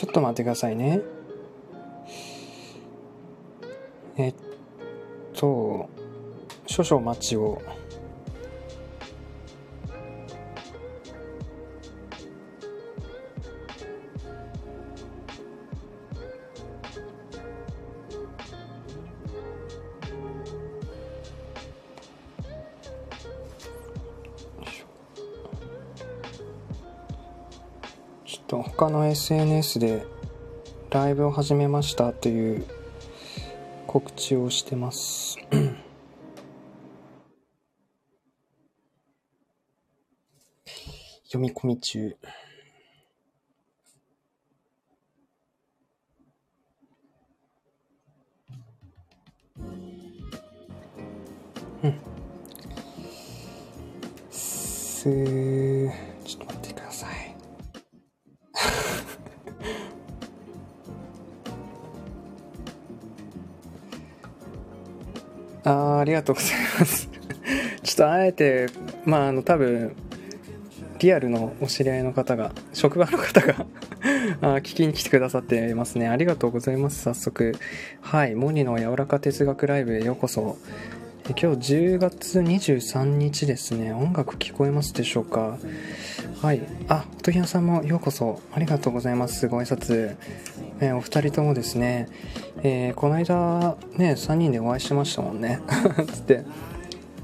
ちょっと待ってくださいね。えっと少々お待ちを。の SNS でライブを始めましたという告知をしてます。読み込み中。あありがとうございます。ちょっとあえて、まあ、あの、多分、リアルのお知り合いの方が、職場の方が あ聞きに来てくださっていますね。ありがとうございます、早速。はい、モニの柔らか哲学ライブへようこそ。え今日10月23日ですね。音楽聞こえますでしょうか？はい。あ、おとぎやさんもようこそ。ありがとうございます。ご挨拶。えーお二人ともですね、えーこの間、ね、3人でお会いしましたもんね。つって。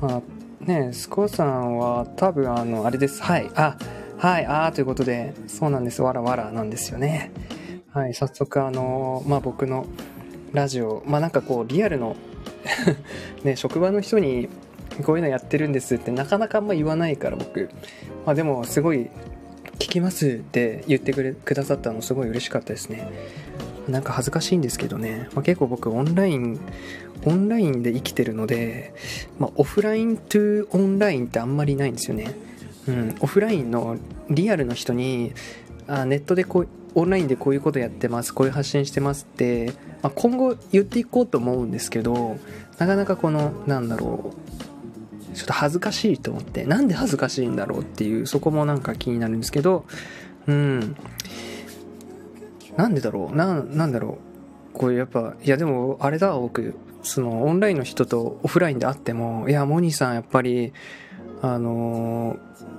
あねスコさんは多分あの、あれです。はい。あ、はい。あーということで、そうなんです。わらわらなんですよね。はい。早速あの、まあ、僕のラジオ、まあ、なんかこう、リアルの ね、職場の人にこういうのやってるんですってなかなかあんま言わないから僕。まあ、でもすごい聞きますって言ってくれくださったのすごい嬉しかったですね。なんか恥ずかしいんですけどね、まあ、結構僕オンラインオンラインで生きてるので、まあ、オフライントゥオンラインってあんまりないんですよね、うん、オフラインのリアルの人にあネットでこうオンラインでこういうことやってますこういう発信してますって、まあ、今後言っていこうと思うんですけどなかなかこのなんだろうちょっと恥ずかしいと思ってなんで恥ずかしいんだろうっていうそこもなんか気になるんですけどうん。なんでだろう？ななんだろう？これやっぱいやでもあれだ僕。そのオンラインの人とオフラインで会ってもいやモニーさんやっぱりあの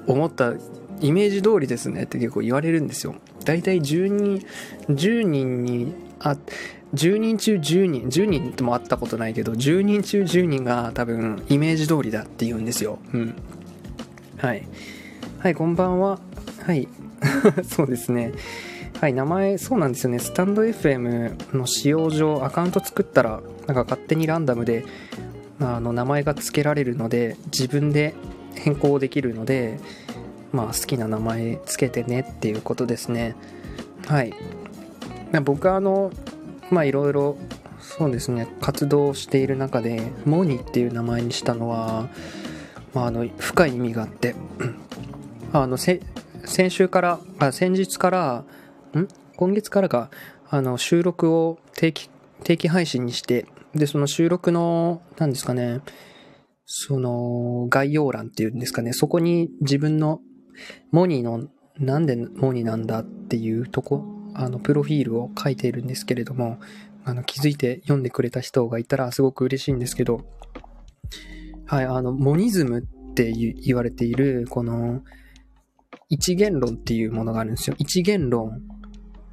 ー思ったイメージ通りですねって結構言われるんですよ。大体10人10人にあ10人中10人10人とも会ったことないけど10人中10人が多分イメージ通りだって言うんですよ。うん。はい。はいこんばんは。はい。そうですね。はい、名前、そうなんですよね。スタンド FM の使用上、アカウント作ったら、なんか勝手にランダムで、あの、名前が付けられるので、自分で変更できるので、まあ、好きな名前つけてねっていうことですね。はい。僕は、あの、まあ、いろいろ、そうですね、活動している中で、モーニーっていう名前にしたのは、まあ、あの、深い意味があって、あの、せ先週から、あ先日から、ん？今月からか、あの、収録を定期、定期配信にして、で、その収録の、何ですかね、その、概要欄っていうんですかね、そこに自分の、モニーの、なんでモニーなんだっていうとこ、あの、プロフィールを書いているんですけれども、あの、気づいて読んでくれた人がいたらすごく嬉しいんですけど、はい、あの、モニズムって言われている、この、一元論っていうものがあるんですよ。一元論。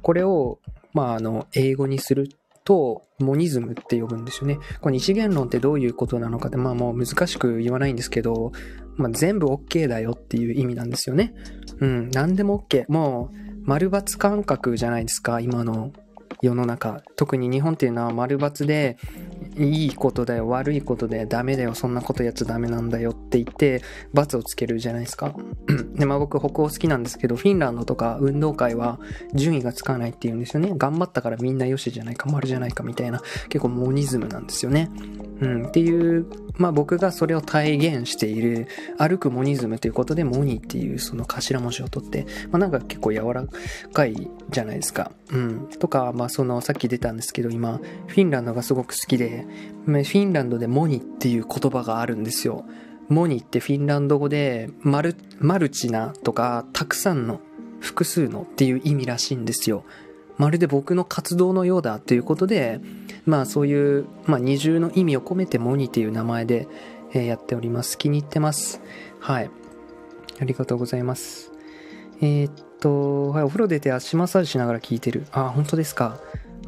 これを、まあ、あの、英語にすると、モニズムって呼ぶんですよね。これ、二次元論ってどういうことなのかって、まあもう難しく言わないんですけど、まあ全部 OK だよっていう意味なんですよね。うん、何でも OK。もう、丸抜感覚じゃないですか、今の世の中。特に日本っていうのは丸抜で、いいことだよ、悪いことでダメだよ、そんなことやっちゃダメなんだよって言って、罰をつけるじゃないですか。で、まあ僕北欧好きなんですけど、フィンランドとか運動会は順位がつかないって言うんですよね。頑張ったからみんなよしじゃないか、丸じゃないかみたいな、結構モニズムなんですよね。うん、っていう、まあ僕がそれを体現している、歩くモニズムということで、モニっていうその頭文字を取って、まあなんか結構柔らかいじゃないですか。うん。とか、まあその、さっき出たんですけど、今、フィンランドがすごく好きで、フィンランドでモニっていう言葉があるんですよ。モニってフィンランド語で、マル、マルチなとか、たくさんの、複数のっていう意味らしいんですよ。まるで僕の活動のようだということで、まあそういう、まあ、二重の意味を込めてモニという名前で、やっております。気に入ってます。はい。ありがとうございます。えー、っと、はい、お風呂出て足マッサージしながら聞いてる。あ、本当ですか。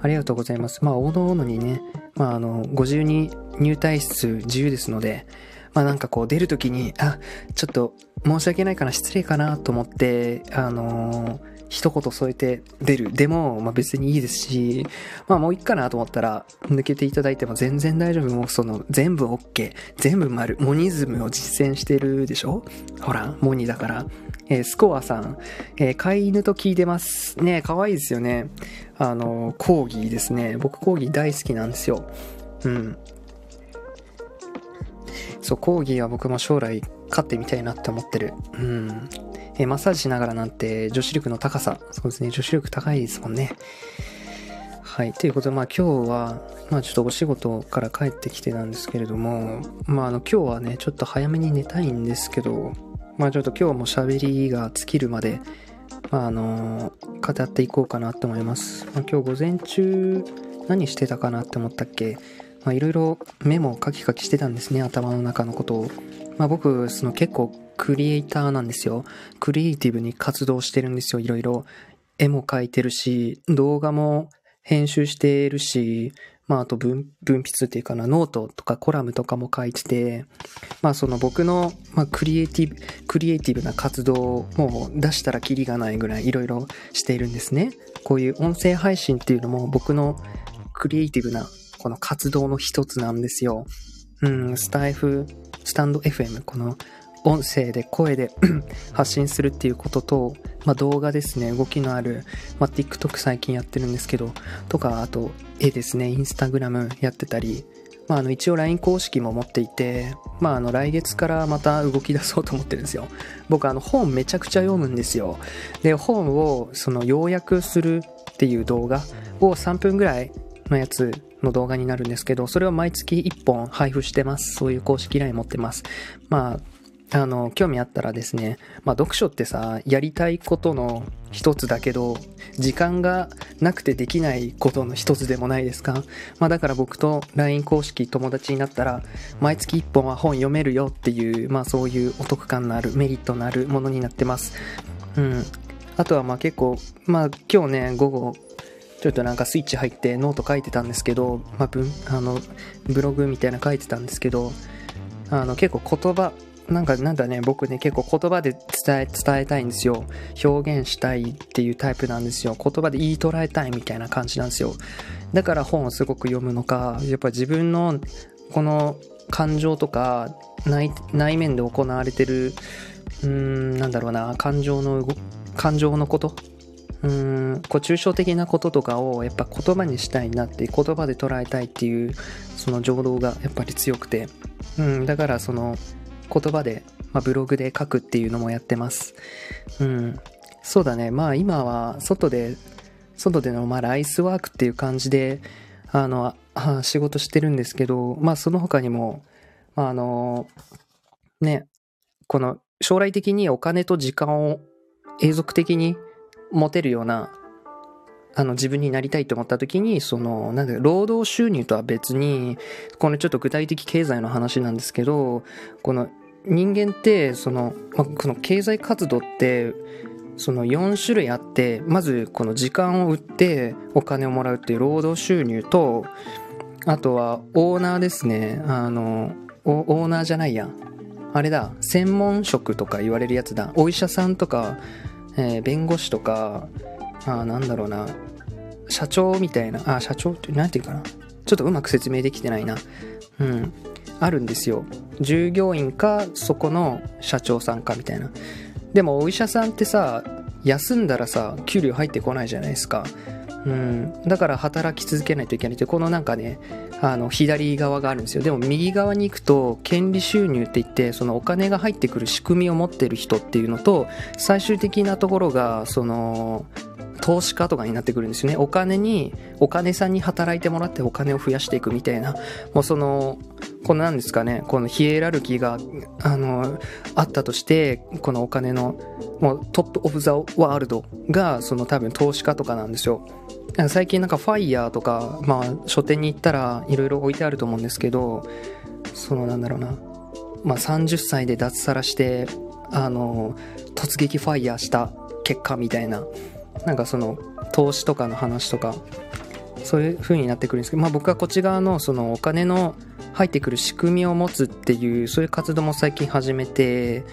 ありがとうございます。まあ、おのおのにね、まあ、あの、ご自由に入退室自由ですので、まあなんかこう出るときに、あ、ちょっと申し訳ないかな、失礼かなと思って、あのー一言添えて出る。でも、まあ別にいいですし、まあもういいかなと思ったら、抜けていただいても全然大丈夫。もうその、全部 OK。全部丸。モニズムを実践してるでしょ？ほら、モニだから。えー、スコアさん、えー、飼い犬と聞いてます。ね可愛いですよね。あの、コーギーですね。僕コーギー大好きなんですよ。うん。そう、コーギーは僕も将来飼ってみたいなって思ってる。うん。えー、マッサージしながらなんて女子力の高さ、そうですね、女子力高いですもんね。はい。ということで、まあ今日は、まあちょっとお仕事から帰ってきてなんですけれども、まああの今日はね、ちょっと早めに寝たいんですけど、まあちょっと今日も喋りが尽きるまで、まああの、語っていこうかなと思います。まあ今日午前中、何してたかなって思ったっけ？まあいろいろメモを書き書きしてたんですね、頭の中のことを。まあ僕、その結構クリエイターなんですよ。クリエイティブに活動してるんですよ、いろいろ。絵も描いてるし、動画も編集してるし、まああと分分筆っていうかな、ノートとかコラムとかも書いてて、まあその僕の、まあ、クリエイティブ、クリエイティブな活動も出したらキリがないぐらいいろいろしているんですね。こういう音声配信っていうのも僕のクリエイティブなこの活動の一つなんですよ。うん、スタイフ、スタンド FM、この音声で声で発信するっていうことと、まあ、動画ですね動きのある、まあ、TikTok 最近やってるんですけどとかあと絵ですねインスタグラムやってたりまあ、あの一応 LINE 公式も持っていて、まあ、あの来月からまた動き出そうと思ってるんですよ。僕あの本めちゃくちゃ読むんですよ。で、本をその要約するっていう動画を3分ぐらいのやつの動画になるんですけど、それを毎月1本配布してます。そういう公式 LINE 持ってます。まあ、あの、興味あったらですね、まあ読書ってさ、やりたいことの一つだけど、時間がなくてできないことの一つでもないですか？まあだから僕と LINE 公式友達になったら、毎月1本は本読めるよっていう、まあそういうお得感のある、メリットのあるものになってます。うん。あとはまあ結構、まあ今日ね、午後、ちょっとなんかスイッチ入ってノート書いてたんですけど、まあ、あの、ブログみたいな書いてたんですけど、あの結構言葉なんかなんだね、僕ね、結構言葉で伝え、伝えたいんですよ。表現したいっていうタイプなんですよ。言葉で言い捉えたいみたいな感じなんですよ。だから本をすごく読むのか、やっぱ自分のこの感情とか内内面で行われてる、うーん、なんだろうな、感情の、感情のことうーん、こう抽象的なこととかをやっぱ言葉にしたいなって言葉で捉えたいっていうその情動がやっぱり強くて、うん、だからその言葉で、まあ、ブログで書くっていうのもやってます。うん。そうだね。まあ今は外で、外でのまあライスワークっていう感じで、あの、あ仕事してるんですけど、まあその他にも、まああの、ね、この将来的にお金と時間を永続的に持てるようなあの自分になりたいと思った時に、その、なんだ労働収入とは別に、このちょっと具体的経済の話なんですけど、この人間って、その、まこの経済活動って、その4種類あって、まずこの時間を売ってお金をもらうっていう労働収入と、あとはオーナーですね。あの、オーナーじゃないや。あれだ、専門職とか言われるやつだ。お医者さんとか、えー、弁護士とか、あなんだろうな、社長みたいな、あ、社長って、なんていうかな。ちょっとうまく説明できてないな。うん。あるんですよ。従業員か、そこの社長さんかみたいな。でもお医者さんってさ、休んだらさ、給料入ってこないじゃないですか。うん。だから働き続けないといけないって、このなんかね、あの、左側があるんですよ。でも右側に行くと、権利収入って言って、そのお金が入ってくる仕組みを持ってる人っていうのと、最終的なところが、その、投資家とかになってくるんですよね。お金に、お金さんに働いてもらってお金を増やしていくみたいな、もうその、このなんですかね、このヒエラルキーが、あの、あったとして、このお金の、もうトップオブザワールドが、その多分投資家とかなんですよ。最近なんかファイヤーとか、まあ書店に行ったらいろいろ置いてあると思うんですけど、そのなんだろうな、まあ30歳で脱サラして、あの、突撃ファイヤーした結果みたいな、なんかその投資とかの話とか、そういう風になってくるんですけど、まあ僕はこっち側のそのお金の入ってくる仕組みを持つっていう、そういう活動も最近始めて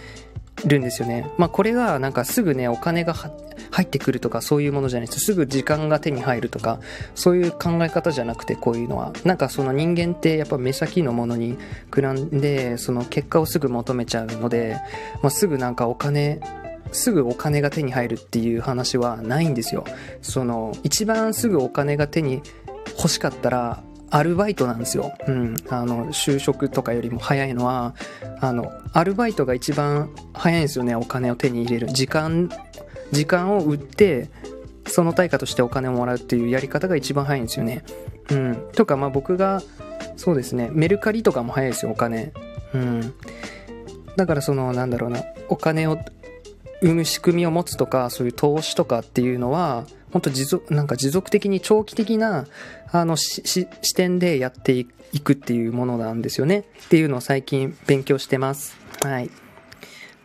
るんですよね。まあこれがなんかすぐね、お金が入ってくるとかそういうものじゃないです。すぐ時間が手に入るとか、そういう考え方じゃなくてこういうのは。なんかその人間ってやっぱ目先のものにくらんで、その結果をすぐ求めちゃうので、まあ、すぐなんかお金、すぐお金が手に入るっていう話はないんですよ。その、一番すぐお金が手に欲しかったら、アルバイトなんですよ。うん。あの、就職とかよりも早いのは、あの、アルバイトが一番早いんですよね、お金を手に入れる。時間時間を売ってその対価としてお金をもらうっていうやり方が一番早いんですよね。うん。とか、まあ僕が、そうですね、メルカリとかも早いですよ、お金。うん。だからその、なんだろうな、お金を生む仕組みを持つとか、そういう投資とかっていうのは、本当持続、なんか持続的に長期的な、あの、視点でやっていくっていうものなんですよね。っていうのを最近勉強してます。はい。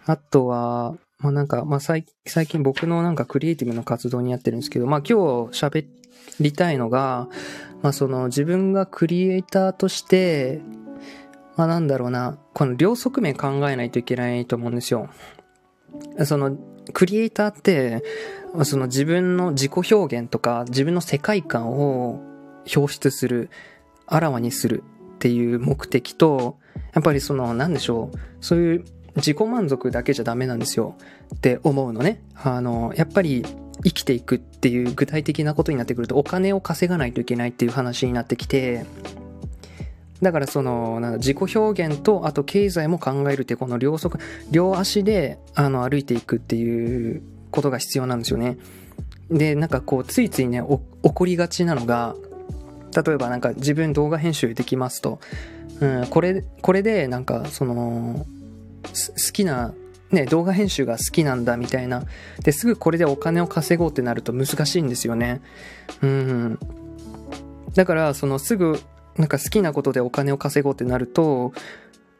あとは、まあなんか、まあ最近僕のなんかクリエイティブの活動にやってるんですけど、まあ今日喋りたいのが、まあその自分がクリエイターとして、まあなんだろうな、この両側面考えないといけないと思うんですよ。その、クリエイターって、その自分の自己表現とか自分の世界観を表出する、あらわにするっていう目的と、やっぱりその、なんでしょう、そういう自己満足だけじゃダメなんですよって思うのね。あの、やっぱり生きていくっていう具体的なことになってくるとお金を稼がないといけないっていう話になってきて、だからその、自己表現と、あと経済も考えるってこの両側、両足で、あの、歩いていくっていうことが必要なんですよね。で、なんかこう、ついついね、起こりがちなのが、例えばなんか自分動画編集できますと、うん、これ、これでなんかその、好きな、ね、動画編集が好きなんだみたいな。で、すぐこれでお金を稼ごうってなると難しいんですよね。うん。だから、そのすぐ、なんか好きなことでお金を稼ごうってなると、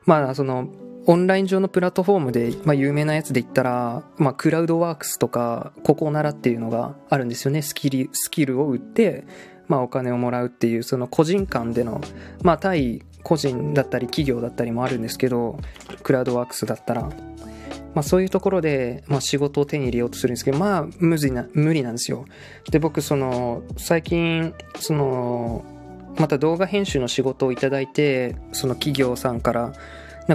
まあ、その、オンライン上のプラットフォームで、まあ、有名なやつで言ったら、まあ、クラウドワークスとか、ここならっていうのがあるんですよね。スキル、スキルを売って、まあ、お金をもらうっていう、その個人間での、まあ、対個人だったり企業だったりもあるんですけど、クラウドワークスだったら、まあそういうところで、まあ仕事を手に入れようとするんですけど、まあ無理な、無理なんですよ。で、僕その、最近、その、また動画編集の仕事をいただいて、その企業さんから、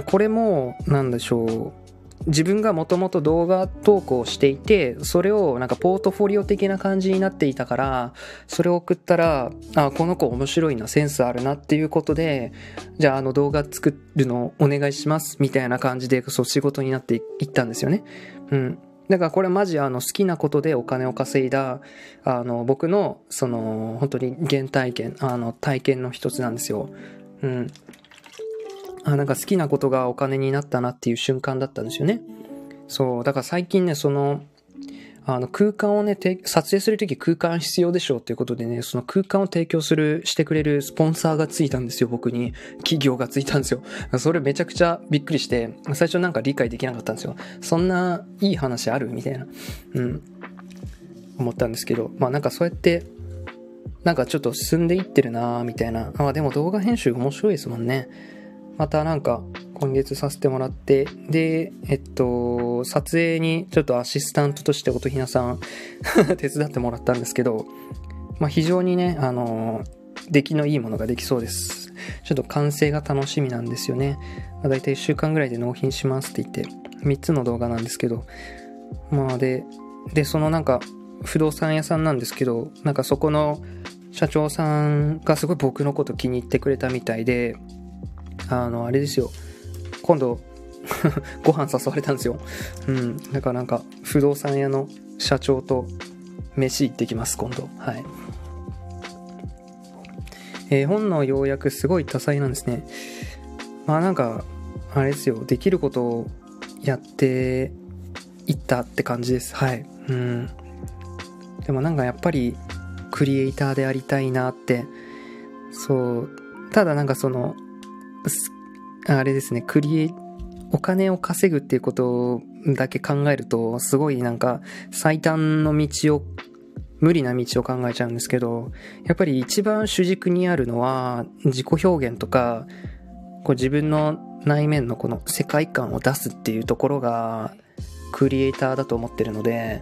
これも、なんでしょう、自分がもともと動画投稿していて、それをなんかポートフォリオ的な感じになっていたから、それを送ったら、あ、この子面白いな、センスあるなっていうことで、じゃああの動画作るのお願いします、みたいな感じで、そう仕事になっていったんですよね。うん。だからこれマジあの好きなことでお金を稼いだ、あの僕のその本当に原体験、あの体験の一つなんですよ。うん。あ、なんか好きなことがお金になったなっていう瞬間だったんですよね。そう、だから最近ね、その、あの空間をね、撮影するとき空間必要でしょうっていうことでね、その空間を提供する、してくれるスポンサーがついたんですよ、僕に。企業がついたんですよ。それめちゃくちゃびっくりして、最初なんか理解できなかったんですよ。そんないい話あるみたいな。うん。思ったんですけど、まあなんかそうやって、なんかちょっと進んでいってるなみたいな。あ、でも動画編集面白いですもんね。またなんか今月させてもらって、で、えっと、撮影にちょっとアシスタントとして音ひなさん 手伝ってもらったんですけど、まあ非常にね、あの、出来のいいものができそうです。ちょっと完成が楽しみなんですよね。まあ、大体1週間ぐらいで納品しますって言って、3つの動画なんですけど、まあで、で、そのなんか、不動産屋さんなんですけど、なんかそこの社長さんがすごい僕のこと気に入ってくれたみたいで、あの、あれですよ。今度 ご飯誘われたんですよ。うん。だからなんか、不動産屋の社長と飯行ってきます今度。はい。えー、本の要約すごい多彩なんですね。まあなんかあれですよ。できることをやっていったって感じです。はい。うん。でもなんかやっぱりクリエイターでありたいなって。そう。ただなんかそのあれですねクリエイお金を稼ぐっていうことだけ考えるとすごいなんか最短の道を無理な道を考えちゃうんですけどやっぱり一番主軸にあるのは自己表現とかこう自分の内面のこの世界観を出すっていうところがクリエイターだと思ってるので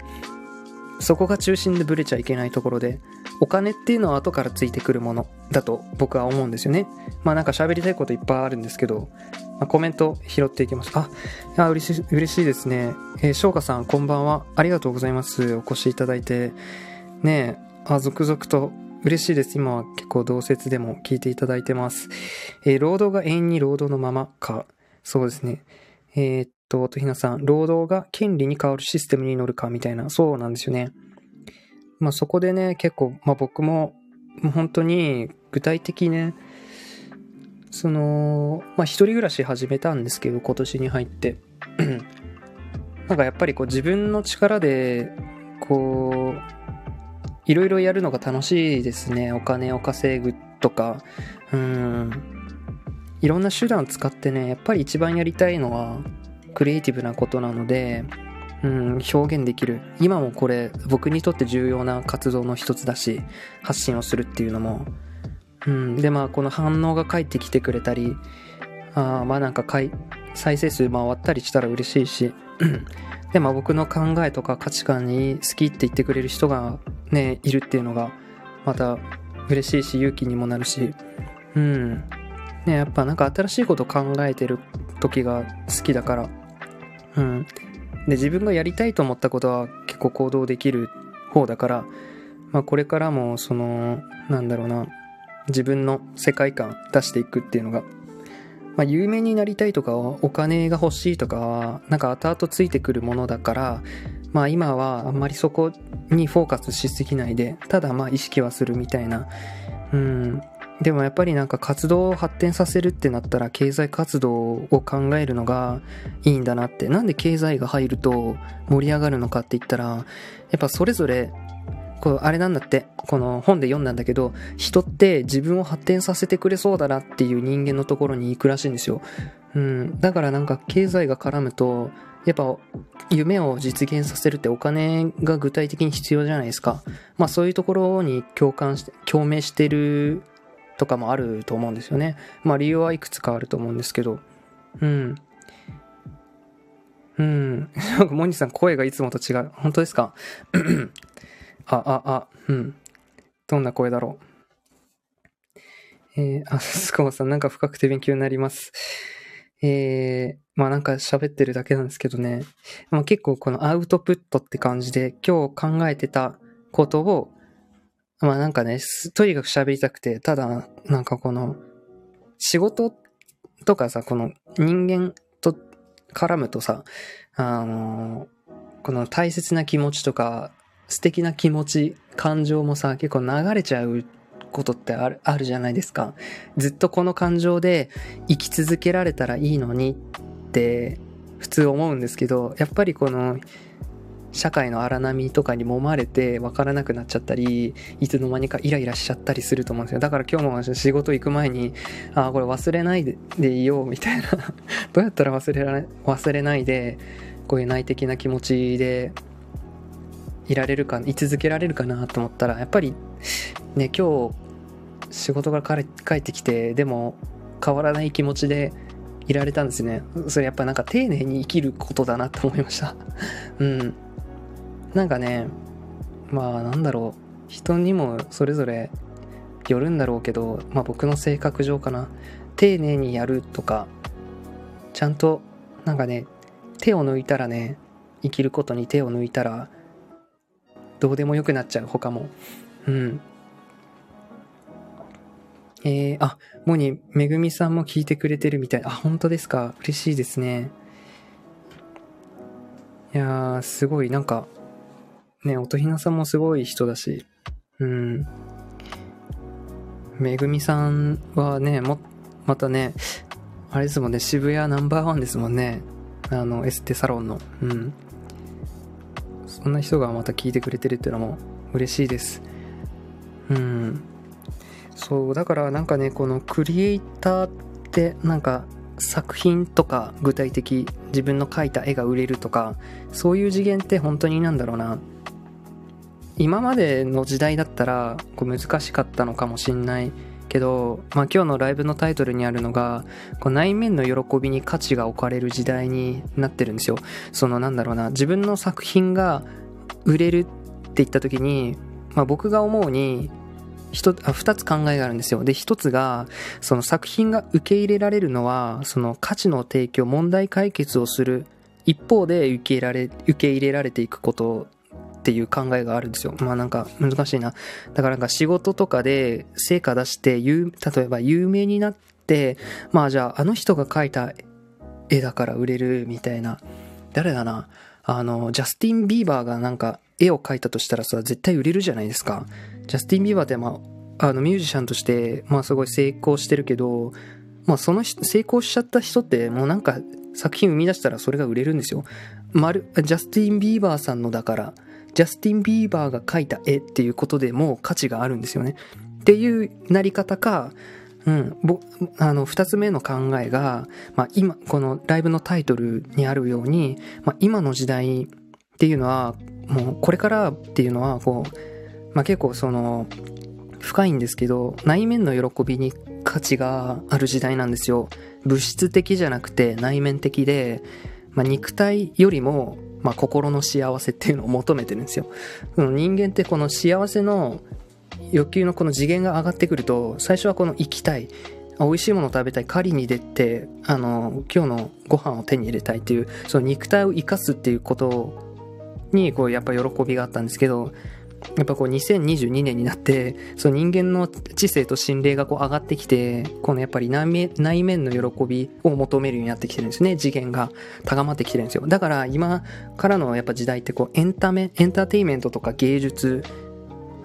そこが中心でブレちゃいけないところでお金っていうのは後からついてくるものだと僕は思うんですよねまあなんか喋りたいこといっぱいあるんですけど、まあ、コメント拾っていきますあい嬉しい嬉しいですねえー、翔歌さんこんばんはありがとうございますお越しいただいてねえあ続々と嬉しいです。今は結構同説でも聞いていただいてます。えー、労働が永遠に労働のままか。そうですね。えー、っと、とひなさん、労働が権利に変わるシステムに乗るかみたいな、そうなんですよね。まあそこでね、結構、まあ僕も、もう本当に具体的ね、その、まあ一人暮らし始めたんですけど、今年に入って。なんかやっぱりこう自分の力で、こう、いろいろやるのが楽しいですね。お金を稼ぐとか、うん。いろんな手段を使ってね、やっぱり一番やりたいのは、クリエイティブなことなので、うん、表現できる。今もこれ、僕にとって重要な活動の一つだし、発信をするっていうのも、うん、で、まあ、この反応が返ってきてくれたり、あまあなんかかい再生数回ったりしたら嬉しいし、で、まあ僕の考えとか価値観に好きって言ってくれる人がね、いるっていうのが、また嬉しいし、勇気にもなるし、うん。ね、やっぱなんか新しいこと考えてる時が好きだから、うん。で、自分がやりたいと思ったことは結構行動できる方だから、まあこれからもその、なんだろうな、自分の世界観出していくっていうのが、まあ有名になりたいとかお金が欲しいとかは、なんか後々ついてくるものだから、まあ今はあんまりそこにフォーカスしすぎないで、ただまあ意識はするみたいな。うん。でもやっぱりなんか活動を発展させるってなったら経済活動を考えるのがいいんだなって。なんで経済が入ると盛り上がるのかって言ったら、やっぱそれぞれこうあれなんだって、この本で読んだんだけど、人って自分を発展させてくれそうだなっていう人間のところに行くらしいんですよ。うん。だからなんか経済が絡むと、やっぱ夢を実現させるってお金が具体的に必要じゃないですか。まあそういうところに共感して、共鳴してるとかもあると思うんですよね。まあ理由はいくつかあると思うんですけど。うん。うん。モニさん声がいつもと違う。本当ですか？あ、あ、あ、うん。どんな声だろう？えー、あ、スコアさんなんか深くて勉強になります。えー、まあなんか喋ってるだけなんですけどね。まあ、結構このアウトプットって感じで今日考えてたことを、まあなんかね、とにかく喋りたくて、ただなんかこの仕事とかさ、この人間と絡むとさ、あのこの大切な気持ちとか素敵な気持ち、感情もさ、結構流れちゃうことってあるあるじゃないですか。ずっとこの感情で生き続けられたらいいのにって普通思うんですけど、やっぱりこの社会の荒波とかに揉まれて分からなくなっちゃったり、いつの間にかイライラしちゃったりすると思うんですよ。だから今日も仕事行く前に、ああ、これ忘れないでいようみたいな どうやったら忘れられ、忘れないで、こういう内的な気持ちでいられるか、居続けられるかなと思ったら、やっぱりね、今日仕事から帰ってきて、でも変わらない気持ちでいられたんですね。それやっぱなんか丁寧に生きることだなと思いました。うん。なんかね、まあなんだろう。人にもそれぞれよるんだろうけど、まあ僕の性格上かな。丁寧にやるとか、ちゃんとなんかね、手を抜いたらね、生きることに手を抜いたら、どうでもよくなっちゃう、他も。うん。えー、あ、モニ、めぐみさんも聞いてくれてるみたい。あ、本当ですか。嬉しいですね。いやー、すごい、なんか、ね、音ひなさんもすごい人だし、うん。めぐみさんはね、も、またね、あれですもんね、渋谷ナンバーワンですもんね。あの、エステサロンの。うん。そんな人がまた聞いてくれてるっていうのも嬉しいです。うん。そう、だからなんかね、このクリエイターってなんか作品とか具体的自分の描いた絵が売れるとかそういう次元って本当になんだろうな今までの時代だったらこう難しかったのかもしんないけど、まあ、今日のライブのタイトルにあるのがこう内面の喜びに価値が置かれる時代になってるんですよそのなんだろうな自分の作品が売れるって言った時に、まあ、僕が思うに2つ考えがあるんですよ。で、1つが、その作品が受け入れられるのは、その価値の提供、問題解決をする一方で受けられ、受け入れられていくことっていう考えがあるんですよ。まあなんか難しいな。だからなんか仕事とかで成果出して、例えば有名になって、まあじゃああの人が描いた絵だから売れるみたいな。誰だなあの、ジャスティン・ビーバーがなんか絵を描いたとしたらさ、絶対売れるじゃないですか。ジャスティン・ビーバーってまあ、あのミュージシャンとして、まあすごい成功してるけど、まあその成功しちゃった人ってもうなんか作品生み出したらそれが売れるんですよ。まる、ジャスティン・ビーバーさんのだから、ジャスティン・ビーバーが描いた絵っていうことでも価値があるんですよね。っていうなり方か、うん、あの2つ目の考えが、まあ、今このライブのタイトルにあるように、まあ、今の時代っていうのはもうこれからっていうのはこうまあ、結構その深いんですけど内面の喜びに価値がある時代なんですよ物質的じゃなくて内面的で、まあ、肉体よりも、まあ、心の幸せっていうのを求めてるんですよ。人間ってこの幸せの欲求のこの次元が上がってくると最初はこの行きたい美味しいものを食べたい狩りに出てあの今日のご飯を手に入れたいっていうその肉体を生かすっていうことにこうやっぱ喜びがあったんですけどやっぱこう2022年になって、その人間の知性と心霊がこう上がってきて、このやっぱり内面の喜びを求めるようになってきてるんですね。次元が高まってきてるんですよ。だから今からのやっぱ時代ってこうエンタメ、エンターテイメントとか芸術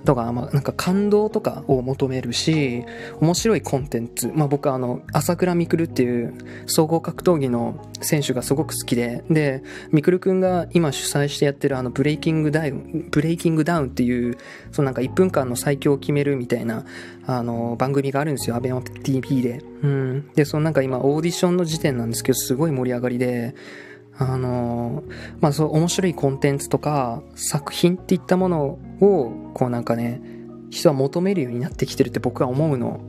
とか、まあ、なんか感動とかを求めるし、面白いコンテンツ。まあ僕はあの、朝倉未来っていう総合格闘技の選手がすごく好きで、で、未来くんが今主催してやってるあの、ブレイキングダウン、ブレイキングダウンっていう、そのなんか1分間の最強を決めるみたいな、あの、番組があるんですよ。アベマ TV で。うん。で、そのなんか今オーディションの時点なんですけど、すごい盛り上がりで、あのまあそう面白いコンテンツとか作品っていったものをこうなんかね人は求めるようになってきてるって僕は思うの。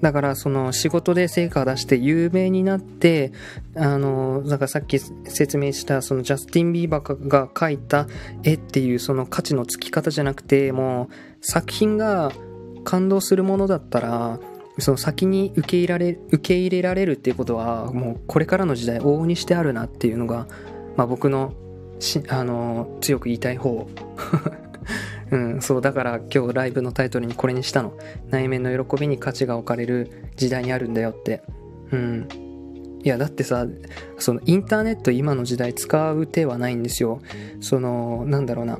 だからその仕事で成果を出して有名になってあのだからさっき説明したそのジャスティン・ビーバーが描いた絵っていうその価値のつき方じゃなくてもう作品が感動するものだったらその先に受け入れられ受け入れられるっていうことはもうこれからの時代往々にしてあるなっていうのが、まあ、僕のしあの強く言いたい方。うん、そうだから今日ライブのタイトルにこれにしたの。内面の喜びに価値が置かれる時代にあるんだよって。うん。いやだってさそのインターネット今の時代使う手はないんですよ。そのなんだろうな。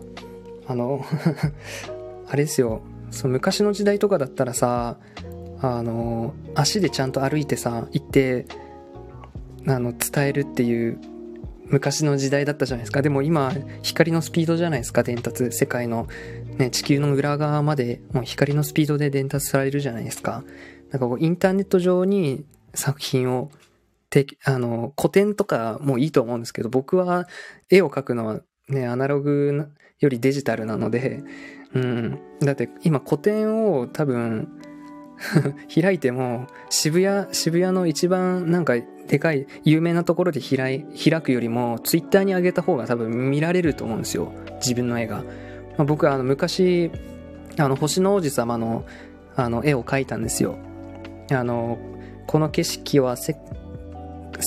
あの あれですよ。その昔の時代とかだったらさあの足でちゃんと歩いてさ行ってあの伝えるっていう昔の時代だったじゃないですか。でも今光のスピードじゃないですか伝達。世界の、ね、地球の裏側までもう光のスピードで伝達されるじゃないですか。なんかこうインターネット上に作品をてあの古典とかもいいと思うんですけど僕は絵を描くのはねアナログよりデジタルなのでうん。だって今古典を多分 開いても渋谷渋谷の一番なんかでかい有名なところで開開くよりもツイッターに上げた方が多分見られると思うんですよ。自分の絵が、まあ、僕はあの昔あの星の王子様のあの絵を描いたんですよ。あのこの景色は世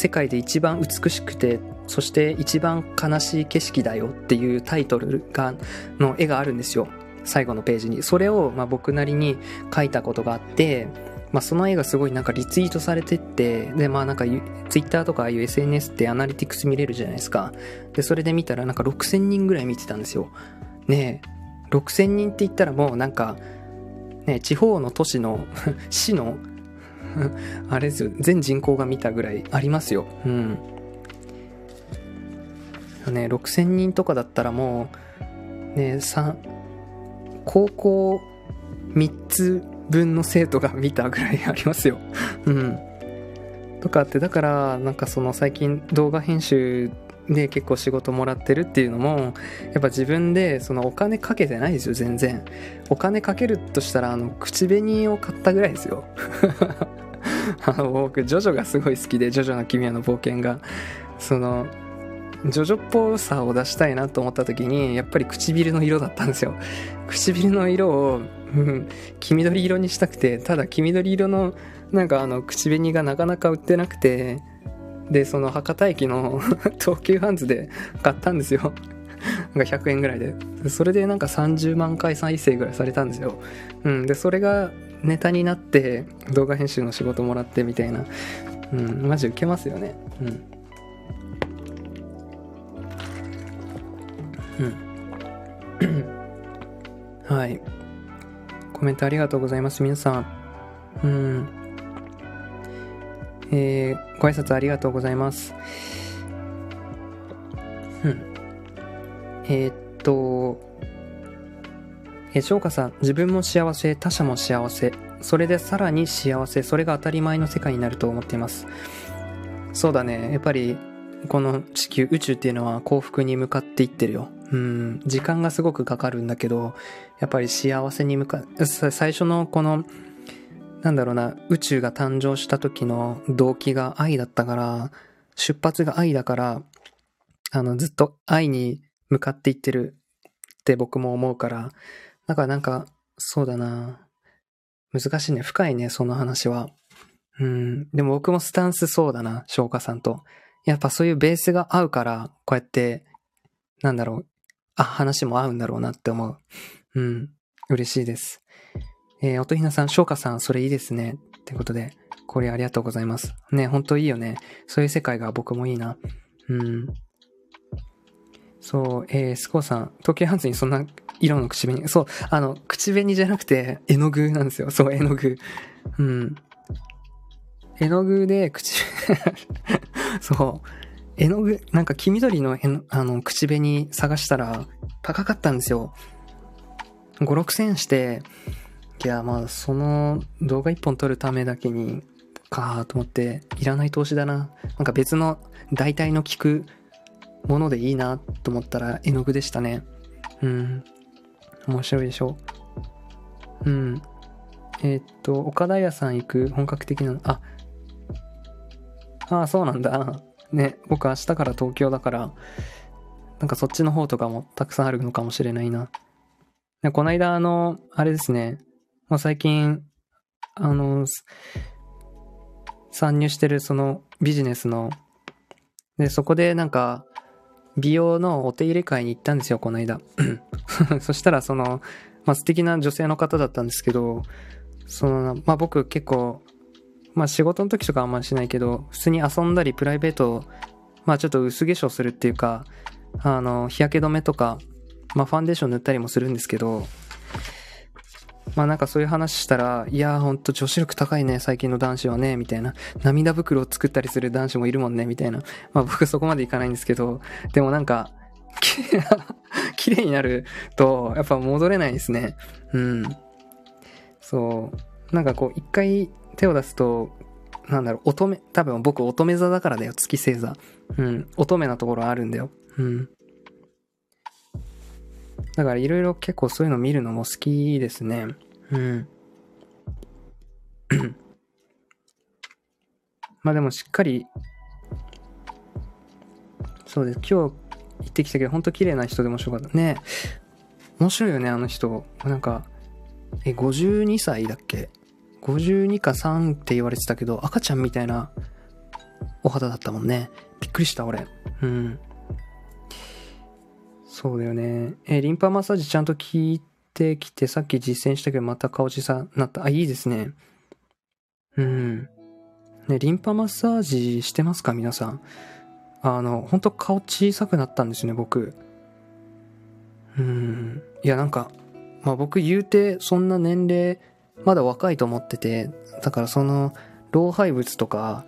界で一番美しくてそして一番悲しい景色だよっていうタイトルがの絵があるんですよ。最後のページに。それを、まあ、僕なりに書いたことがあって、まあ、その絵がすごいなんかリツイートされてって、で、まあなんか、ツイッターとかああいう SNS ってアナリティクス見れるじゃないですか。で、それで見たらなんか6000人ぐらい見てたんですよ。ねえ、6000人って言ったらもうなんか、ね地方の都市の 市の あれですよ、全人口が見たぐらいありますよ。うん。ね、6000人とかだったらもう、ね、3、高校3つ分の生徒が見たぐらいありますよ。うん。とかって、だから、なんかその最近動画編集で結構仕事もらってるっていうのも、やっぱ自分でそのお金かけてないですよ、全然。お金かけるとしたら、あの、口紅を買ったぐらいですよ。あの、僕、ジョジョがすごい好きで、ジョジョの奇妙な冒険が。その、ジョジョっぽさを出したいなと思った時に、やっぱり唇の色だったんですよ。唇の色を、うん、黄緑色にしたくて、ただ黄緑色の、なんかあの、口紅がなかなか売ってなくて、で、その博多駅の 東急ハンズで 買ったんですよ。なんか100円ぐらいで。それでなんか30万回再生ぐらいされたんですよ。うん。で、それがネタになって動画編集の仕事もらってみたいな。うん。マジ受けますよね。うん。はい。コメントありがとうございます。皆さん。うん。えー、ご挨拶ありがとうございます。うん。えー、っと、えー、翔歌さん、自分も幸せ、他者も幸せ、それでさらに幸せ、それが当たり前の世界になると思っています。そうだね。やっぱり、この地球、宇宙っていうのは幸福に向かっていってるよ。うん、時間がすごくかかるんだけど、やっぱり幸せに向かう、最初のこの、なんだろうな、宇宙が誕生した時の動機が愛だったから、出発が愛だから、あの、ずっと愛に向かっていってるって僕も思うから、だからなんか、そうだな。難しいね。深いね、その話は。うん。でも僕もスタンスそうだな、翔歌さんと。やっぱそういうベースが合うから、こうやって、なんだろう、あ、話も合うんだろうなって思う。うん。嬉しいです。えー、音ひなさん、翔歌さん、それいいですね。ってことで、これありがとうございます。ね、ほんといいよね。そういう世界が僕もいいな。うん。そう、えー、スコーさん、時計ハンズにそんな色の口紅、そう、あの、口紅じゃなくて、絵の具なんですよ。そう、絵の具。うん。絵の具で口、そう、絵の具、なんか黄緑の絵の、あの、口紅探したら高かったんですよ。5、6千円して、いや、まあ、その動画1本撮るためだけに、かーと思って、いらない投資だな。なんか別の代替の効くものでいいなと思ったら絵の具でしたね。うん。面白いでしょうん。えー、っと、岡田屋さん行く本格的な、あ、ああ、そうなんだ。ね、僕明日から東京だから、なんかそっちの方とかもたくさんあるのかもしれないな。でこの間、あの、あれですね、もう最近、あの、参入してるそのビジネスの、で、そこでなんか、美容のお手入れ会に行ったんですよ、この間。そしたら、その、まあ、素敵な女性の方だったんですけど、その、まあ、僕結構、まあ仕事の時とかあんまりしないけど、普通に遊んだりプライベート、まあちょっと薄化粧するっていうか、あの、日焼け止めとか、まあファンデーション塗ったりもするんですけど、まあなんかそういう話したら、いやーほんと女子力高いね、最近の男子はね、みたいな。涙袋を作ったりする男子もいるもんね、みたいな。まあ僕そこまでいかないんですけど、でもなんか、綺麗になると、やっぱ戻れないですね。うん。そう。なんかこう、一回手を出すと、なんだろう、乙女、多分僕乙女座だからだよ、月星座。うん、乙女なところあるんだよ。うん。だからいろいろ結構そういうの見るのも好きですね。うん。まあでもしっかり、そうです。今日行ってきたけど、ほんと綺麗な人で面白かった。ね面白いよね、あの人。なんか、え、52歳だっけ52か3って言われてたけど、赤ちゃんみたいなお肌だったもんね。びっくりした、俺。うん。そうだよね。えリンパマッサージちゃんと効いてきて、さっき実践したけど、また顔小さなった。あ、いいですね。うん。ね、リンパマッサージしてますか皆さん。あの、ほんと顔小さくなったんですね、僕。うんいやなんか、まあ、僕言うてそんな年齢まだ若いと思っててだからその老廃物とか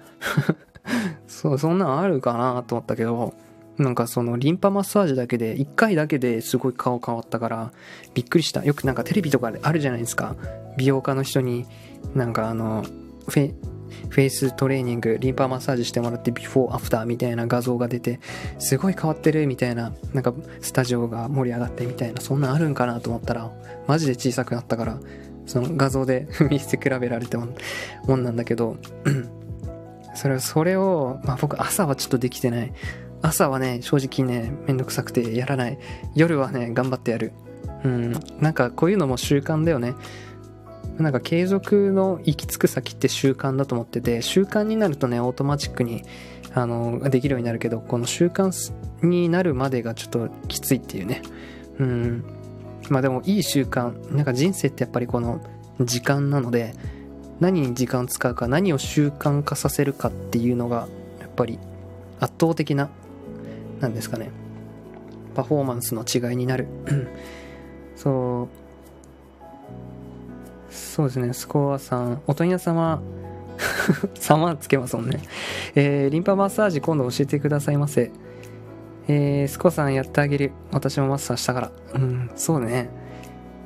そそんなんあるかなと思ったけどなんかそのリンパマッサージだけで1回だけですごい顔変わったからびっくりした。よくなんかテレビとかあるじゃないですか。美容家の人になんかあのフェフェイストレーニングリンパマッサージしてもらってビフォーアフターみたいな画像が出てすごい変わってるみたいななんかスタジオが盛り上がってみたいなそんなんあるんかなと思ったらマジで小さくなったからその画像で 見せて比べられてももんなんだけどそれそれを、まあ、僕朝はちょっとできてない。朝はね正直ねめんどくさくてやらない。夜はね頑張ってやる。うん。なんかこういうのも習慣だよね。なんか継続の行き着く先って習慣だと思ってて習慣になるとねオートマチックにあのできるようになるけどこの習慣になるまでがちょっときついっていうね。うん。まあでもいい習慣なんか人生ってやっぱりこの時間なので何に時間を使うか何を習慣化させるかっていうのがやっぱり圧倒的ななんですかねパフォーマンスの違いになる。そう。そうですねスコアさんお問屋様 様つけますもんね。えー、リンパマッサージ今度教えてくださいませ。えー、スコさんやってあげる。私もマッサーしたから。うんそうね。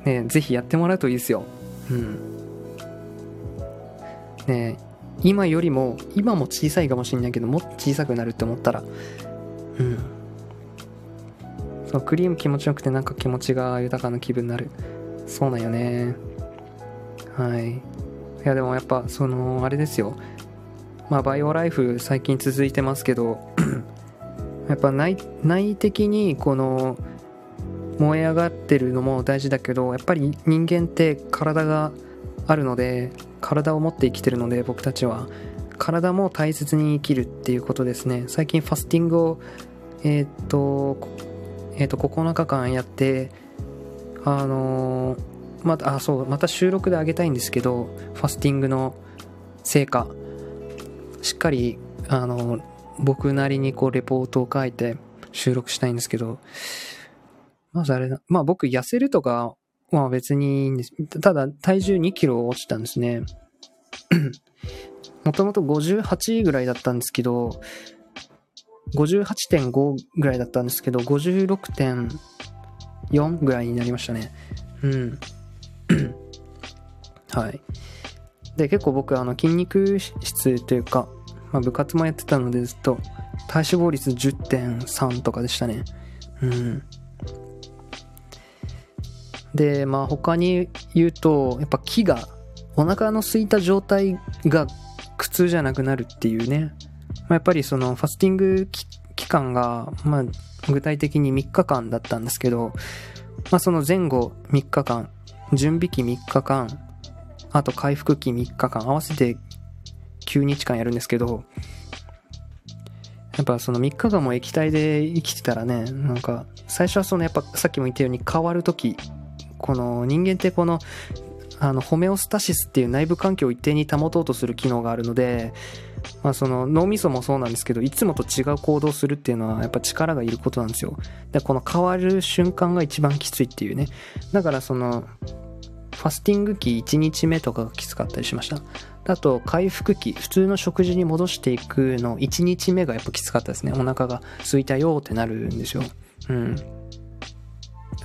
ねぜひやってもらうといいですよ。うん。ね今よりも今も小さいかもしれないけどもっと小さくなるって思ったら。うん。そうクリーム気持ちよくてなんか気持ちが豊かな気分になる。そうなんよね。はい。いやでもやっぱそのあれですよ。まあバイオライフ最近続いてますけどやっぱ内内的にこの燃え上がってるのも大事だけどやっぱり人間って体があるので体を持って生きてるので僕たちは。体も大切に生きるっていうことですね。最近ファスティングをえー、っとえー、っと9日間やってあのー、またあそうまた収録であげたいんですけどファスティングの成果。しっかりあの僕なりにこうレポートを書いて収録したいんですけどまずあれだまあ僕痩せるとかまあ別にいいんです。ただ体重2キロ落ちたんですね。もともと58ぐらいだったんですけど、58.5ぐらいだったんですけど、56.4ぐらいになりましたね。うん。はい。で、結構僕、あの、筋肉質というか、まあ、部活もやってたのでずっと、体脂肪率10.3とかでしたね。うん。で、まあ他に言うと、やっぱ気が、お腹の空いた状態が苦痛じゃなくなるっていうね。まあ、やっぱりそのファスティング期間が、まあ具体的に3日間だったんですけど、まあその前後3日間、準備期3日間、あと回復期3日間、合わせて9日間やるんですけど、やっぱその3日間も液体で生きてたらね、なんか、最初はそのやっぱさっきも言ったように変わるときこの人間ってこのあのホメオスタシスっていう内部環境を一定に保とうとする機能があるので、まあ、その脳みそもそうなんですけどいつもと違う行動するっていうのはやっぱ力がいることなんですよ。でこの変わる瞬間が一番きついっていうね。だからそのファスティング期1日目とかがきつかったりしました。あと回復期普通の食事に戻していくの1日目がやっぱきつかったですねお腹が空いたよってなるんですようんだ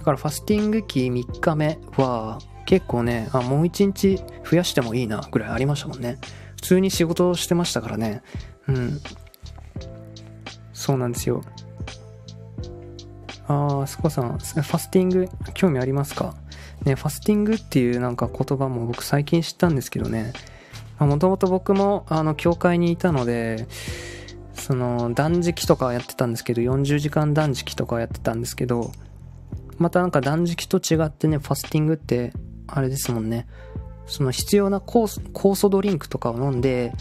からファスティング期3日目は結構ね、あ、もう1日増やしてもいいなぐらいありましたもんね。普通に仕事をしてましたからね。うん。そうなんですよ。あー、スコさん、ファスティング興味ありますか？ね、ファスティングっていうなんか言葉も僕最近知ったんですけどね。もともと僕もあの教会にいたので、その断食とかやってたんですけど、40時間断食とかやってたんですけど、またなんか断食と違ってね、ファスティングって、あれですもんね。その必要な酵素酵素ドリンクとかを飲んで、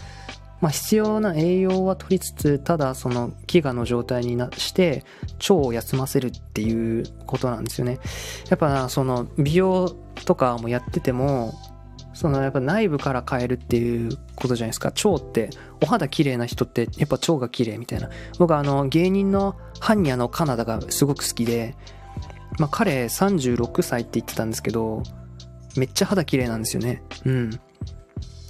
まあ、必要な栄養は取りつつ、ただその飢餓の状態になして、腸を休ませるっていうことなんですよね。やっぱその美容とかもやってても、そのやっぱ内部から変えるっていうことじゃないですか。腸って、お肌綺麗な人ってやっぱ腸が綺麗みたいな。僕はあの芸人のハンニャのカナダがすごく好きで、まあ彼36歳って言ってたんですけど、めっちゃ肌綺麗なんですよね。うん。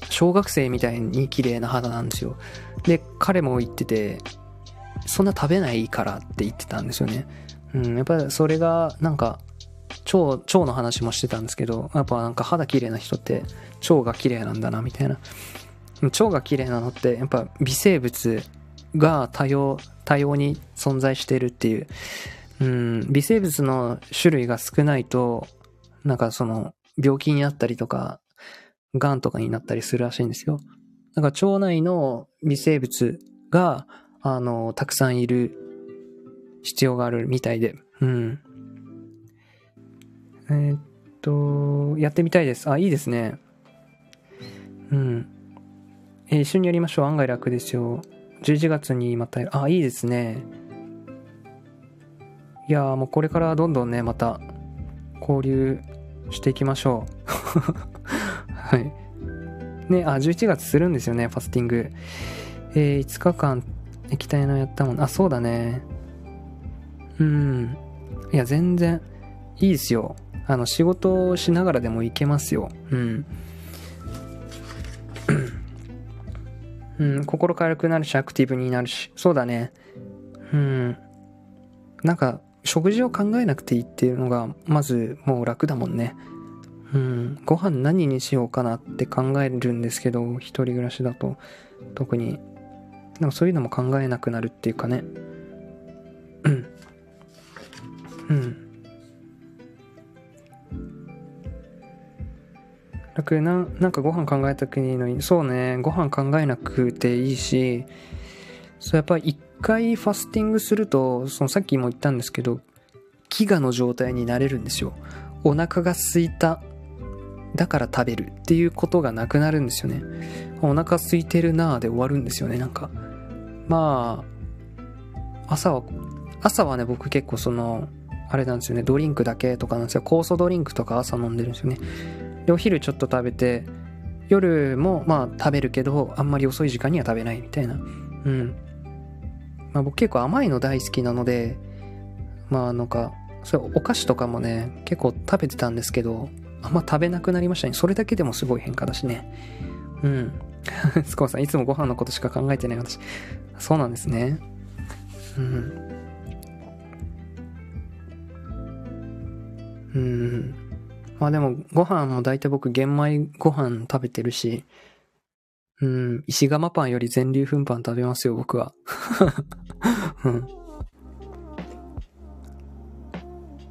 小学生みたいに綺麗な肌なんですよ。で、彼も言ってて、そんな食べないからって言ってたんですよね。うん、やっぱりそれが、なんか、腸、腸の話もしてたんですけど、やっぱなんか肌綺麗な人って腸が綺麗なんだな、みたいな。腸が綺麗なのって、やっぱ微生物が多様、多様に存在してるっていう。うん、微生物の種類が少ないと、なんかその、病気になったりとか、癌とかになったりするらしいんですよ。だから腸内の微生物が、あの、たくさんいる必要があるみたいで。うん。えー、っと、やってみたいです。あ、いいですね。うん。えー、一緒にやりましょう。案外楽ですよ。11月にまた、あ、いいですね。いやもうこれからどんどんね、また交流していきましょう。はい。ね、あ、11月するんですよね、ファスティング。えー、5日間液体のやったもん。あ、そうだね。うん。いや、全然いいですよ。あの、仕事をしながらでもいけますよ。うん。うん、心軽くなるし、アクティブになるし。そうだね。うん。なんか、食事を考えなくていいっていうのが、まずもう楽だもんね。うん。ご飯何にしようかなって考えるんですけど、一人暮らしだと。特に。でもそういうのも考えなくなるっていうかね。うん。うん。楽な、なんかご飯考えたくいいのに、そうね、ご飯考えなくていいし、そうやっぱり一回ファスティングすると、そのさっきも言ったんですけど、飢餓の状態になれるんですよ。お腹が空いた。だから食べるっていうことがなくなるんですよね。お腹空いてるなぁで終わるんですよね、なんか。まあ、朝は、朝はね、僕結構その、あれなんですよね、ドリンクだけとかなんですよ。酵素ドリンクとか朝飲んでるんですよね。で、お昼ちょっと食べて、夜もまあ食べるけど、あんまり遅い時間には食べないみたいな。うん。まあ僕結構甘いの大好きなので、まあなんか、それお菓子とかもね、結構食べてたんですけど、あんま食べなくなりましたね。それだけでもすごい変化だしね。うん。スコアさん、いつもご飯のことしか考えてない私。そうなんですね。うん。うん。まあでも、ご飯も大体僕、玄米ご飯食べてるし、うん、石窯パンより全粒粉パン食べますよ、僕は。うん。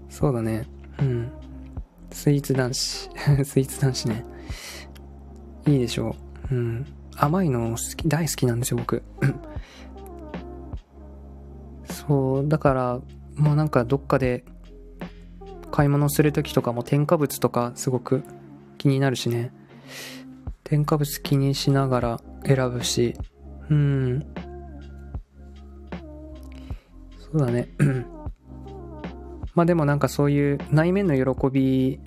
そうだね。うん。スイーツ男子。スイーツ男子ね。いいでしょう。うん。甘いの好き、大好きなんですよ、僕。そう、だから、もうなんかどっかで買い物するときとかも添加物とかすごく気になるしね。添加物気にしながら選ぶし、うん。そうだね。まあでもなんかそういう内面の喜び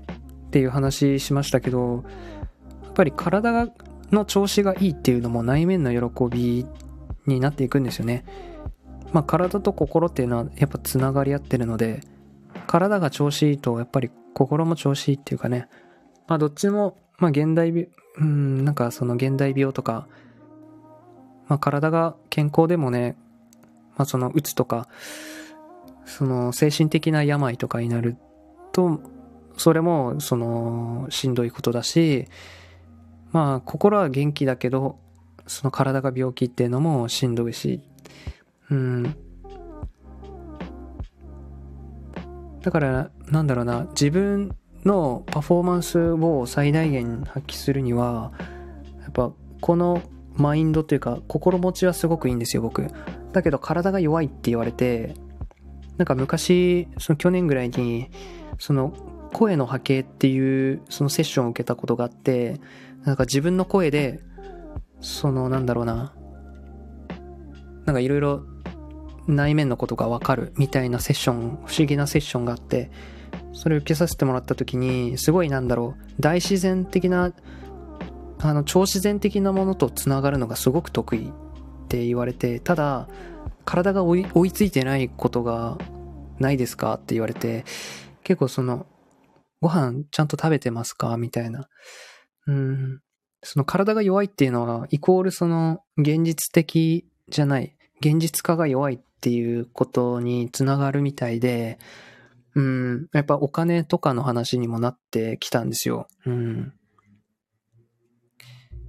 っていう話しましたけど、やっぱり体の調子がいいっていうのも内面の喜びになっていくんですよね。まあ体と心っていうのはやっぱつながり合ってるので、体が調子いいとやっぱり心も調子いいっていうかね、まあどっちも、まあ現代うん、なんかその現代病とか、まあ、体が健康でもね、まあ、そのうつとか、その精神的な病とかになると、それもそのしんどいことだし、まあ心は元気だけど、その体が病気っていうのもしんどいし、うん。だから、なんだろうな、自分のパフォーマンスを最大限発揮するには、やっぱこのマインドというか心持ちはすごくいいんですよ、僕。だけど体が弱いって言われて、なんか昔、その去年ぐらいに、その声の波形っていうそのセッションを受けたことがあって、なんか自分の声で、そのなんだろうな、なんかいろいろ内面のことがわかるみたいなセッション、不思議なセッションがあって、それを受けさせてもらった時に、すごいなんだろう、大自然的な、あの、超自然的なものと繋がるのがすごく得意って言われて、ただ、体が追い追いついてないことがないですかって言われて、結構その、ご飯ちゃんと食べてますかみたいな。うん。その体が弱いっていうのは、イコールその、現実的じゃない、現実化が弱いっていうことにつながるみたいで、うん、やっぱお金とかの話にもなってきたんですよ。うん。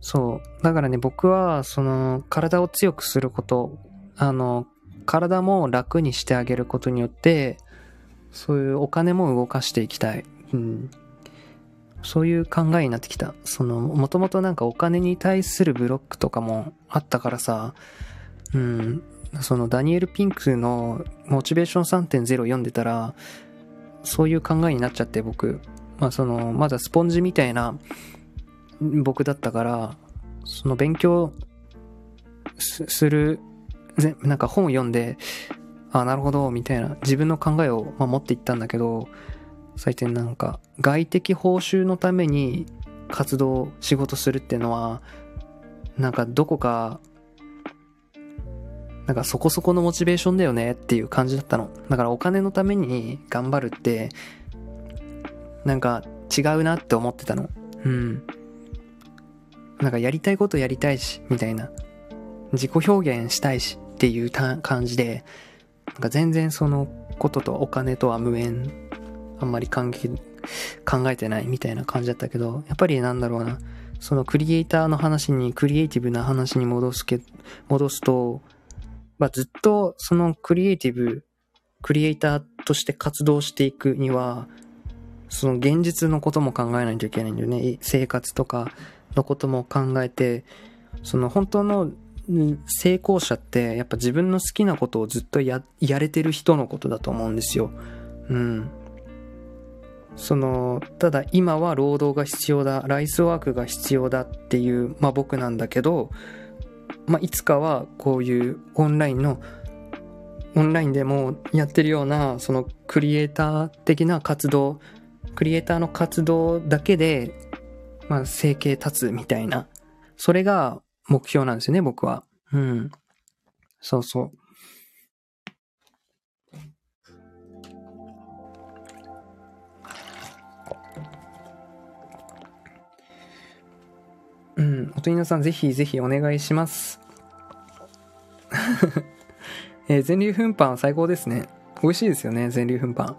そう。だからね、僕は、その、体を強くすること、あの、体も楽にしてあげることによって、そういうお金も動かしていきたい。うん。そういう考えになってきた。その、もともとなんかお金に対するブロックとかもあったからさ、うん、そのダニエル・ピンクのモチベーション3.0読んでたら、そういう考えになっちゃって僕、まあその、まだスポンジみたいな僕だったから、その勉強する、なんか本を読んで、あ、なるほど、みたいな自分の考えを、まあ、持っていったんだけど、最近なんか外的報酬のために活動、仕事するっていうのは、なんかどこか、なんかそこそこのモチベーションだよねっていう感じだったの。だからお金のために頑張るって、なんか違うなって思ってたの。うん。なんかやりたいことやりたいし、みたいな。自己表現したいしっていう感じで、なんか全然そのこととお金とは無縁、あんまり関係、考えてないみたいな感じだったけど、やっぱりなんだろうな、そのクリエイターの話に、クリエイティブな話に戻すけ、戻すと、まあ、ずっとそのクリエイティブ、クリエイターとして活動していくには、その現実のことも考えないといけないんだよね。生活とかのことも考えて、その本当の成功者ってやっぱ自分の好きなことをずっとや、やれてる人のことだと思うんですよ。うん。その、ただ今は労働が必要だ、ライスワークが必要だっていう、まあ僕なんだけど、まあいつかはこういうオンラインの、オンラインでもやってるような、そのクリエイター的な活動、クリエイターの活動だけで、まあ生計立つみたいな。それが目標なんですよね、僕は。うん。そうそう。おとりなさんぜひぜひお願いします。えー、全粒粉パン最高ですね。美味しいですよね、全粒粉パン。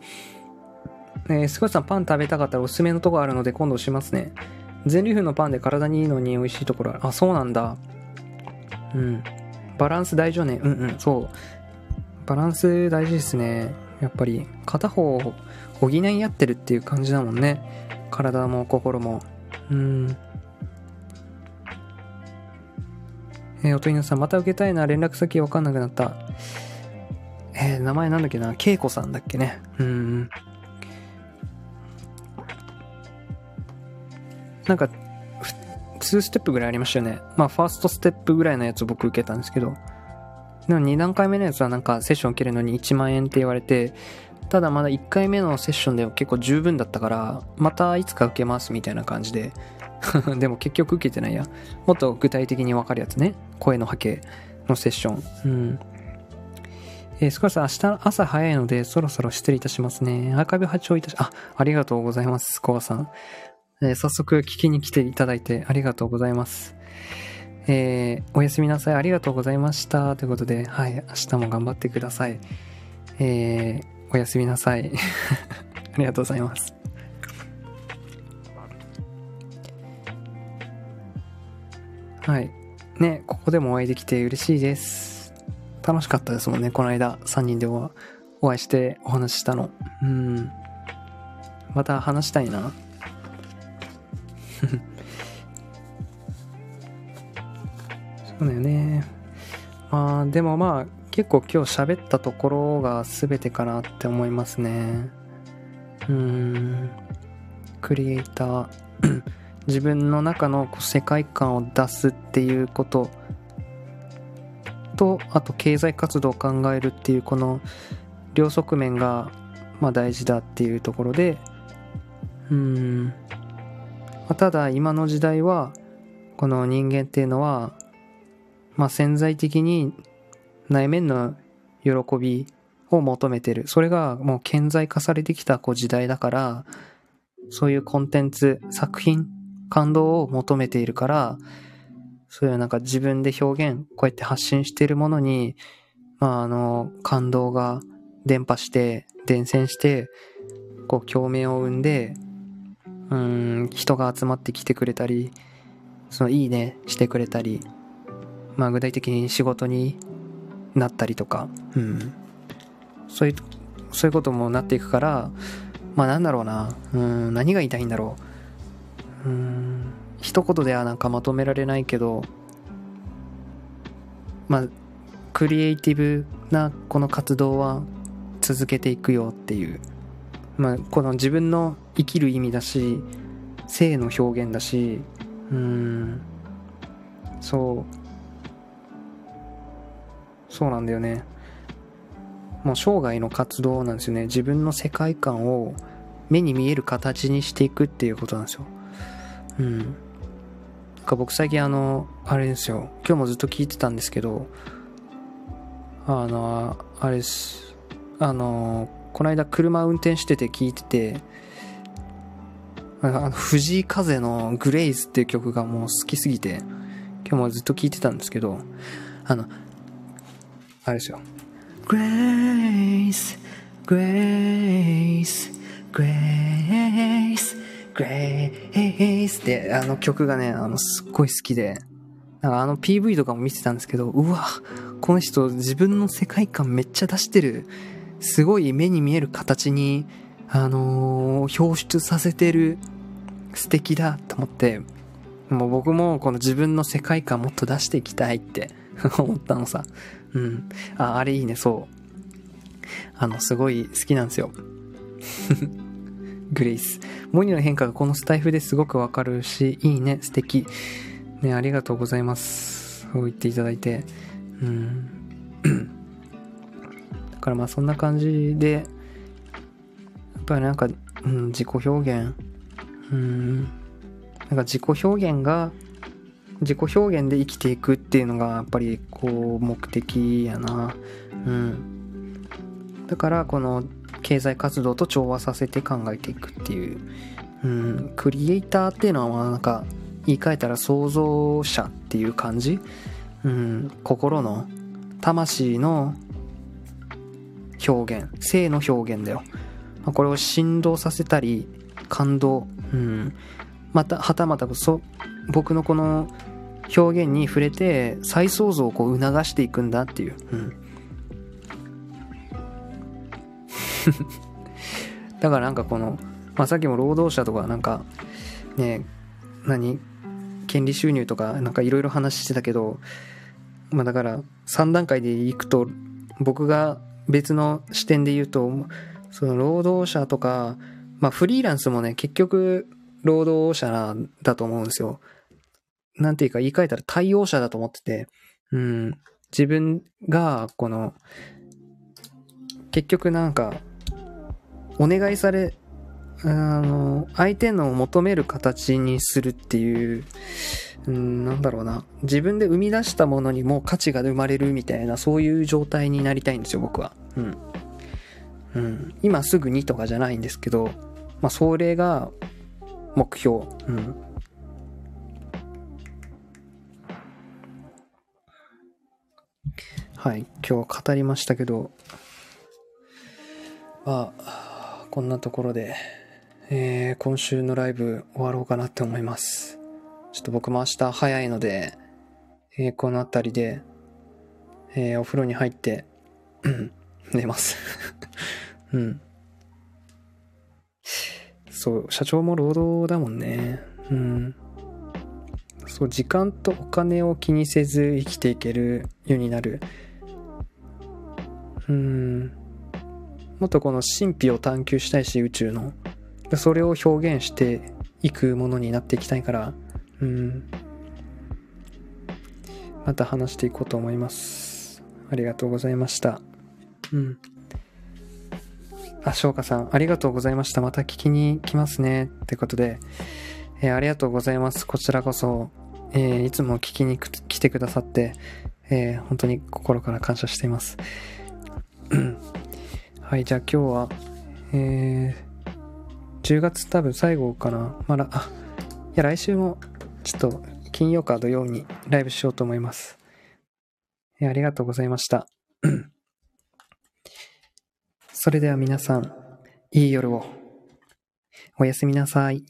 えー、すごいさんパン食べたかったらおすすめのとこあるので今度しますね。全粒粉のパンで体にいいのに美味しいところある。あ、そうなんだ。うん。バランス大事よね。うんうん、そう。バランス大事ですね。やっぱり、片方補い合ってるっていう感じだもんね。体も心も。うん。えー、おとりなさん、また受けたいな。連絡先わかんなくなった。えー、名前なんだっけな。けいこさんだっけね。うん。なんか、2ステップぐらいありましたよね。まあ、ファーストステップぐらいのやつを僕受けたんですけど、でも2段階目のやつはなんかセッション受けるのに1万円って言われて、ただまだ1回目のセッションでは結構十分だったから、またいつか受けますみたいな感じで、でも結局受けてないや。もっと具体的にわかるやつね。声の波形のセッション。うん。えー、少し明日朝早いのでそろそろ失礼いたしますね。アーカイブ発聴いたし、あ、ありがとうございます、コアさん。えー、早速聞きに来ていただいてありがとうございます。えー、おやすみなさい。ありがとうございました。ということで、はい、明日も頑張ってください。えー、おやすみなさい。ありがとうございます。はい。ね、ここでもお会いできて嬉しいです。楽しかったですもんね、この間3人でお会いしてお話ししたの。うん。また話したいな。そうだよね。まあ、でもまあ、結構今日喋ったところが全てかなって思いますね。うーん。クリエイター。自分の中の世界観を出すっていうことと、あと経済活動を考えるっていうこの両側面がまあ大事だっていうところで、うん。まあ、ただ今の時代はこの人間っていうのは、まあ、潜在的に内面の喜びを求めてる。それがもう顕在化されてきたこう時代だから、そういうコンテンツ、作品、感動を求めているから、そういうなんか自分で表現、こうやって発信しているものに、まああの、感動が伝播して、伝染して、こう共鳴を生んで、うん、人が集まってきてくれたり、そのいいねしてくれたり、まあ具体的に仕事になったりとか、うん。そういう、そういうこともなっていくから、まあなんだろうな、うん、何が言いたいんだろう。うん、一言ではなんかまとめられないけど、まあ、クリエイティブなこの活動は続けていくよっていう、まあ、この自分の生きる意味だし、性の表現だし、うん、そう、そうなんだよね。もう生涯の活動なんですよね。自分の世界観を目に見える形にしていくっていうことなんですよ。うん。なんか僕最近あの、あれですよ。今日もずっと聞いてたんですけど、あの、あれです。あの、この間車運転してて聞いてて、あの藤井風のグレイズっていう曲がもう好きすぎて、今日もずっと聞いてたんですけど、あの、あれですよ。Grace, Grace, Grace, Grace ってあの曲がね、あの、すっごい好きで、なんかあの PV とかも見てたんですけど、うわ、この人自分の世界観めっちゃ出してる。すごい目に見える形に、あのー、表出させてる。素敵だと思って、もう僕もこの自分の世界観もっと出していきたいって思ったのさ。うん。あ、あれいいね、そう。あの、すごい好きなんですよ。グレイス。モニの変化がこのスタイフですごくわかるし、いいね、素敵。ね、ありがとうございます。そう言っていただいて。うん。だからまあそんな感じで、やっぱりなんか、うん、自己表現。うん。なんか自己表現が自己表現で生きていくっていうのがやっぱりこう目的やなうんだからこの経済活動と調和させて考えていくっていう、うん、クリエイターっていうのはなんか言い換えたら創造者っていう感じ、うん、心の魂の表現性の表現だよ、ま、これを振動させたり感動、うん、またはたまたそ僕のこの表現に触れて再創造をこう促していくんだっていう、うん、だからなんかこの、まあ、さっきも労働者とかなんかね何？権利収入とかなんかいろいろ話してたけどまあだから3段階でいくと僕が別の視点で言うとその労働者とかまあフリーランスもね結局労働者だと思うんですよ。なんていうか言い換えたら対応者だと思ってて、うん、自分が、この、結局なんか、お願いされ、あの、相手の求める形にするっていう、うん、なんだろうな。自分で生み出したものにも価値が生まれるみたいな、そういう状態になりたいんですよ、僕は。うん。うん。今すぐにとかじゃないんですけど、まあ、それが目標。うん。はい、今日語りましたけど、まあ、こんなところで、えー、今週のライブ終わろうかなって思います。ちょっと僕も明日早いので、えー、この辺りで、えー、お風呂に入って、寝ます うん。そう、社長も労働だもんね。うん。そう、時間とお金を気にせず生きていけるようになる。うんもっとこの神秘を探求したいし宇宙の。それを表現していくものになっていきたいから。うん。また話していこうと思います。ありがとうございました。うん。あ翔歌さんありがとうございました。また聞きに来ますね。ってことで、えー、ありがとうございます。こちらこそ、えー、いつも聞きに来てくださって、えー、本当に心から感謝しています。はい、じゃあ今日は、えー、10月多分最後かな。まだ、あ、いや、来週も、ちょっと、金曜か土曜にライブしようと思います。えーありがとうございました。それでは皆さん、いい夜を。おやすみなさい。